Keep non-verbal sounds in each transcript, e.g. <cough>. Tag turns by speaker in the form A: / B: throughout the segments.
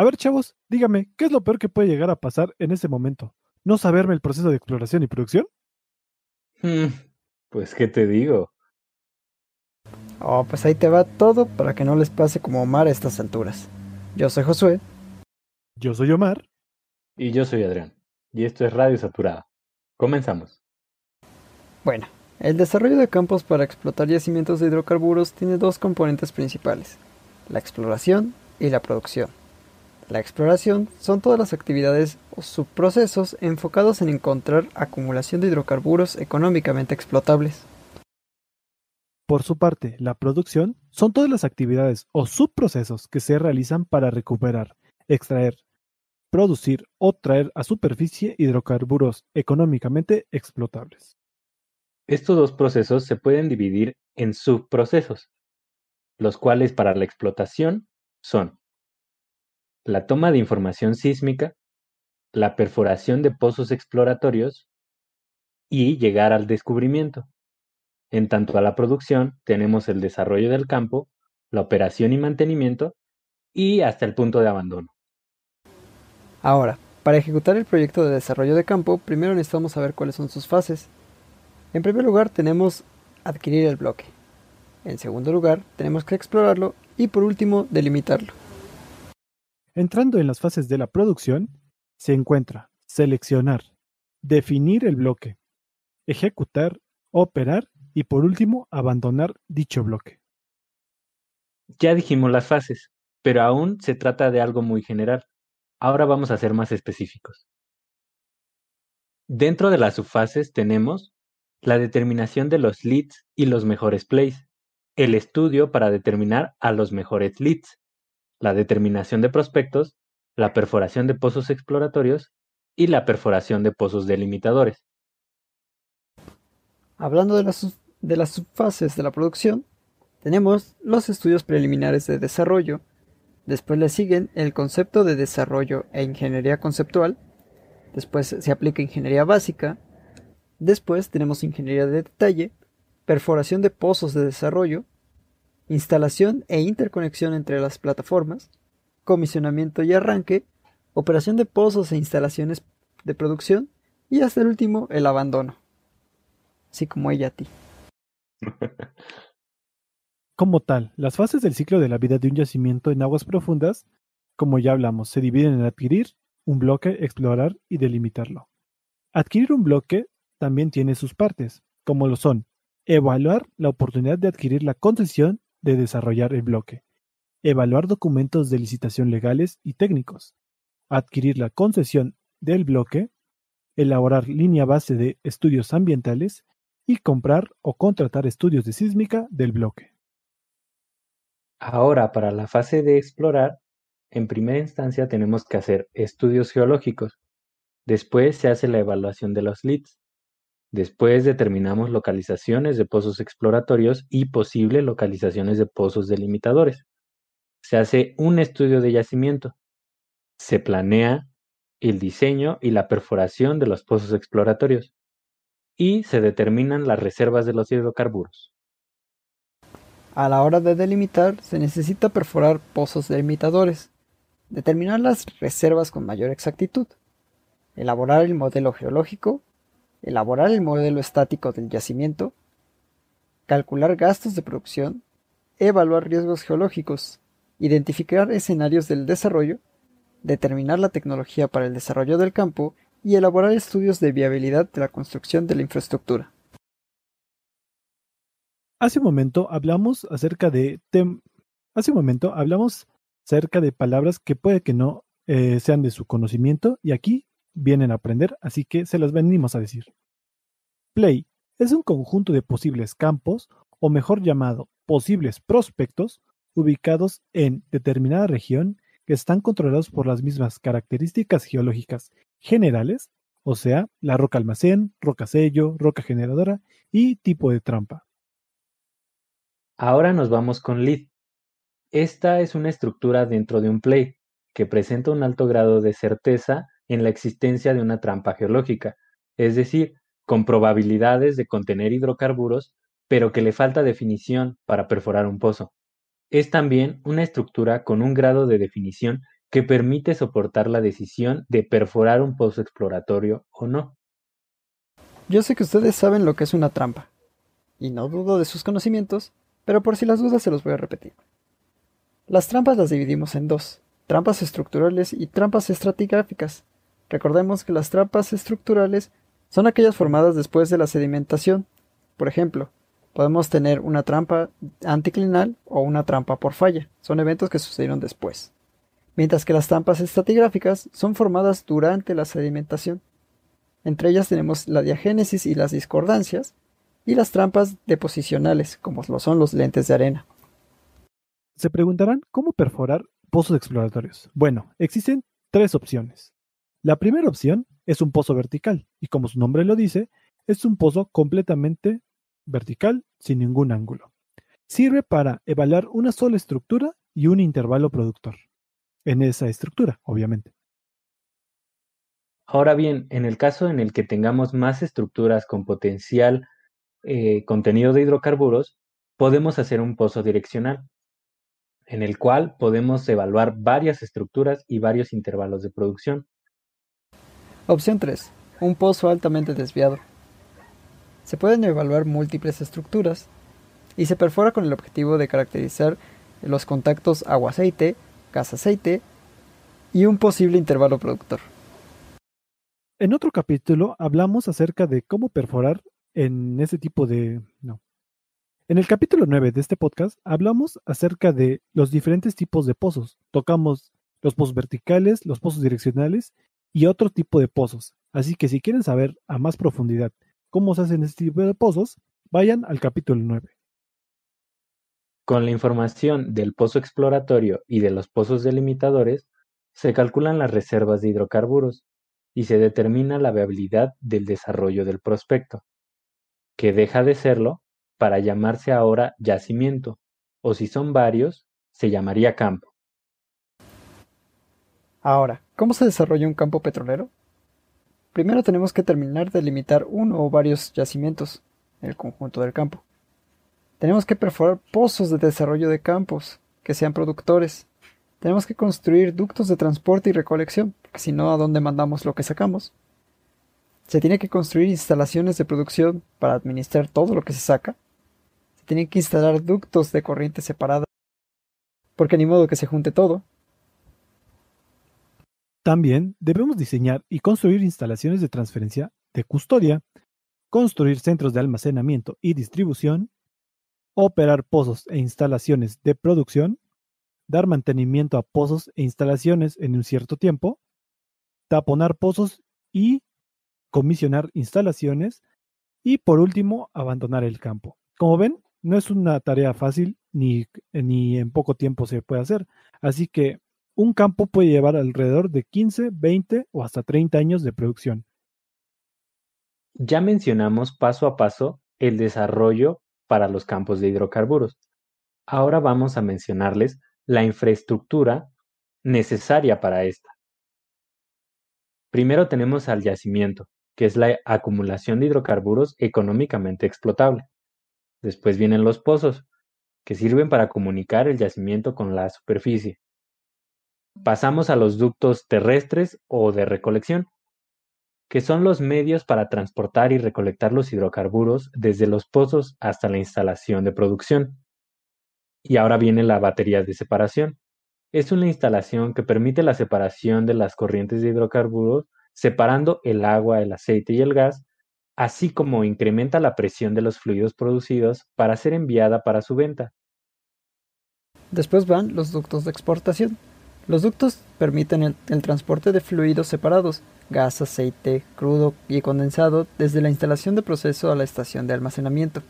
A: A ver, chavos, dígame, ¿qué es lo peor que puede llegar a pasar en ese momento? ¿No saberme el proceso de exploración y producción?
B: Hmm, pues, ¿qué te digo?
C: Oh, pues ahí te va todo para que no les pase como Omar a estas alturas. Yo soy Josué.
A: Yo soy Omar.
B: Y yo soy Adrián. Y esto es Radio Saturada. Comenzamos.
C: Bueno, el desarrollo de campos para explotar yacimientos de hidrocarburos tiene dos componentes principales, la exploración y la producción. La exploración son todas las actividades o subprocesos enfocados en encontrar acumulación de hidrocarburos económicamente explotables.
A: Por su parte, la producción son todas las actividades o subprocesos que se realizan para recuperar, extraer, producir o traer a superficie hidrocarburos económicamente explotables.
B: Estos dos procesos se pueden dividir en subprocesos, los cuales para la explotación son la toma de información sísmica, la perforación de pozos exploratorios y llegar al descubrimiento. En tanto a la producción, tenemos el desarrollo del campo, la operación y mantenimiento y hasta el punto de abandono.
C: Ahora, para ejecutar el proyecto de desarrollo de campo, primero necesitamos saber cuáles son sus fases. En primer lugar, tenemos adquirir el bloque. En segundo lugar, tenemos que explorarlo y por último, delimitarlo.
A: Entrando en las fases de la producción, se encuentra seleccionar, definir el bloque, ejecutar, operar y por último abandonar dicho bloque.
B: Ya dijimos las fases, pero aún se trata de algo muy general. Ahora vamos a ser más específicos. Dentro de las subfases tenemos la determinación de los leads y los mejores plays, el estudio para determinar a los mejores leads, la determinación de prospectos, la perforación de pozos exploratorios y la perforación de pozos delimitadores.
C: Hablando de las, de las subfases de la producción, tenemos los estudios preliminares de desarrollo, después le siguen el concepto de desarrollo e ingeniería conceptual, después se aplica ingeniería básica, después tenemos ingeniería de detalle, perforación de pozos de desarrollo, instalación e interconexión entre las plataformas, comisionamiento y arranque, operación de pozos e instalaciones de producción y hasta el último el abandono. Así como ella a ti. <laughs>
A: Como tal, las fases del ciclo de la vida de un yacimiento en aguas profundas, como ya hablamos, se dividen en adquirir, un bloque, explorar y delimitarlo. Adquirir un bloque también tiene sus partes, como lo son evaluar la oportunidad de adquirir la concesión de desarrollar el bloque, evaluar documentos de licitación legales y técnicos, adquirir la concesión del bloque, elaborar línea base de estudios ambientales y comprar o contratar estudios de sísmica del bloque.
B: Ahora, para la fase de explorar, en primera instancia tenemos que hacer estudios geológicos. Después se hace la evaluación de los leads. Después determinamos localizaciones de pozos exploratorios y posibles localizaciones de pozos delimitadores. Se hace un estudio de yacimiento. Se planea el diseño y la perforación de los pozos exploratorios. Y se determinan las reservas de los hidrocarburos.
C: A la hora de delimitar se necesita perforar pozos delimitadores, determinar las reservas con mayor exactitud, elaborar el modelo geológico elaborar el modelo estático del yacimiento, calcular gastos de producción, evaluar riesgos geológicos, identificar escenarios del desarrollo, determinar la tecnología para el desarrollo del campo y elaborar estudios de viabilidad de la construcción de la infraestructura.
A: Hace un momento hablamos acerca de hace un momento hablamos acerca de palabras que puede que no eh, sean de su conocimiento y aquí vienen a aprender, así que se las venimos a decir. Play es un conjunto de posibles campos, o mejor llamado, posibles prospectos, ubicados en determinada región que están controlados por las mismas características geológicas generales, o sea, la roca almacén, roca sello, roca generadora y tipo de trampa.
B: Ahora nos vamos con lead. Esta es una estructura dentro de un play que presenta un alto grado de certeza en la existencia de una trampa geológica, es decir, con probabilidades de contener hidrocarburos, pero que le falta definición para perforar un pozo. Es también una estructura con un grado de definición que permite soportar la decisión de perforar un pozo exploratorio o no.
C: Yo sé que ustedes saben lo que es una trampa, y no dudo de sus conocimientos, pero por si las dudas se los voy a repetir. Las trampas las dividimos en dos, trampas estructurales y trampas estratigráficas. Recordemos que las trampas estructurales son aquellas formadas después de la sedimentación. Por ejemplo, podemos tener una trampa anticlinal o una trampa por falla. Son eventos que sucedieron después. Mientras que las trampas estratigráficas son formadas durante la sedimentación. Entre ellas tenemos la diagénesis y las discordancias, y las trampas deposicionales, como lo son los lentes de arena.
A: Se preguntarán cómo perforar pozos exploratorios. Bueno, existen tres opciones. La primera opción es un pozo vertical, y como su nombre lo dice, es un pozo completamente vertical, sin ningún ángulo. Sirve para evaluar una sola estructura y un intervalo productor. En esa estructura, obviamente.
B: Ahora bien, en el caso en el que tengamos más estructuras con potencial eh, contenido de hidrocarburos, podemos hacer un pozo direccional, en el cual podemos evaluar varias estructuras y varios intervalos de producción.
C: Opción 3. Un pozo altamente desviado. Se pueden evaluar múltiples estructuras y se perfora con el objetivo de caracterizar los contactos agua-aceite, gas-aceite y un posible intervalo productor.
A: En otro capítulo hablamos acerca de cómo perforar en ese tipo de... No, en el capítulo 9 de este podcast hablamos acerca de los diferentes tipos de pozos. Tocamos los pozos verticales, los pozos direccionales y otro tipo de pozos. Así que si quieren saber a más profundidad cómo se hacen este tipo de pozos, vayan al capítulo 9.
B: Con la información del pozo exploratorio y de los pozos delimitadores, se calculan las reservas de hidrocarburos y se determina la viabilidad del desarrollo del prospecto, que deja de serlo para llamarse ahora yacimiento, o si son varios, se llamaría campo.
C: Ahora, ¿cómo se desarrolla un campo petrolero? Primero tenemos que terminar de limitar uno o varios yacimientos, el conjunto del campo. Tenemos que perforar pozos de desarrollo de campos, que sean productores. Tenemos que construir ductos de transporte y recolección, porque si no, ¿a dónde mandamos lo que sacamos? Se tiene que construir instalaciones de producción para administrar todo lo que se saca tienen que instalar ductos de corriente separada, porque ni modo que se junte todo.
A: También debemos diseñar y construir instalaciones de transferencia de custodia, construir centros de almacenamiento y distribución, operar pozos e instalaciones de producción, dar mantenimiento a pozos e instalaciones en un cierto tiempo, taponar pozos y comisionar instalaciones y por último abandonar el campo. Como ven, no es una tarea fácil ni, ni en poco tiempo se puede hacer. Así que un campo puede llevar alrededor de 15, 20 o hasta 30 años de producción.
B: Ya mencionamos paso a paso el desarrollo para los campos de hidrocarburos. Ahora vamos a mencionarles la infraestructura necesaria para esta. Primero tenemos al yacimiento, que es la acumulación de hidrocarburos económicamente explotable. Después vienen los pozos, que sirven para comunicar el yacimiento con la superficie. Pasamos a los ductos terrestres o de recolección, que son los medios para transportar y recolectar los hidrocarburos desde los pozos hasta la instalación de producción. Y ahora viene la batería de separación. Es una instalación que permite la separación de las corrientes de hidrocarburos, separando el agua, el aceite y el gas así como incrementa la presión de los fluidos producidos para ser enviada para su venta.
C: Después van los ductos de exportación. Los ductos permiten el, transporte de fluidos separados, gas, aceite, crudo y condensado, desde la instalación de proceso a la estación de almacenamiento.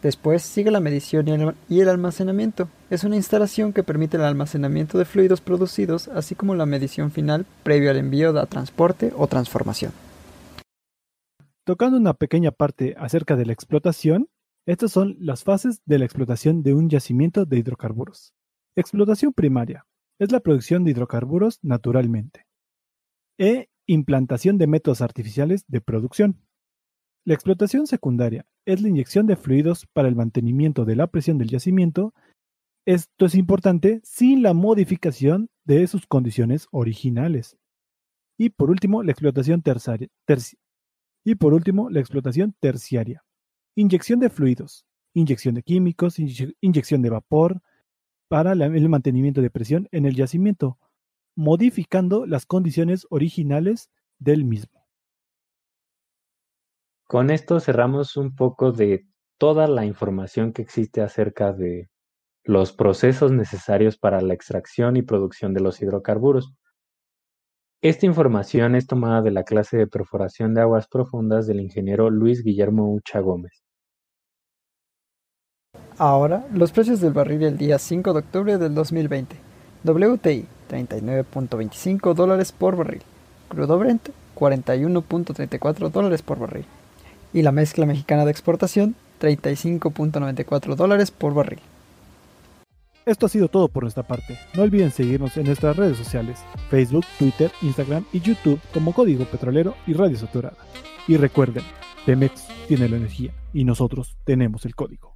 C: Después sigue la medición y el, y el, almacenamiento. Es una instalación que permite el almacenamiento de fluidos producidos, así como la medición final previo al envío a transporte o transformación.
A: Tocando una pequeña parte acerca de la explotación, estas son las fases de la explotación de un yacimiento de hidrocarburos. Explotación primaria es la producción de hidrocarburos naturalmente. E implantación de métodos artificiales de producción. La explotación secundaria es la inyección de fluidos para el mantenimiento de la presión del yacimiento. Esto es importante sin la modificación de sus condiciones originales. Y por último, la explotación terciaria. y por último, la explotación terciaria. Inyección de fluidos, inyección de químicos, inyección de vapor para el mantenimiento de presión en el yacimiento, modificando las condiciones originales del mismo.
B: Con esto cerramos un poco de toda la información que existe acerca de los procesos necesarios para la extracción y producción de los hidrocarburos. Esta información es tomada de la clase de perforación de aguas profundas del ingeniero Luis Guillermo Ucha Gómez.
C: Ahora, los precios del barril el día 5 de octubre del 2020. WTI, 39.25 dólares por barril. Crudo Brent, 41.34 dólares por barril. Y la mezcla mexicana de exportación, 35.94 dólares por barril.
A: Esto ha sido todo por nuestra parte. No olviden seguirnos en nuestras redes sociales, Facebook, Twitter, Instagram y YouTube como Código Petrolero y Radio Saturada. Y recuerden, Pemex tiene la energía y nosotros tenemos el código.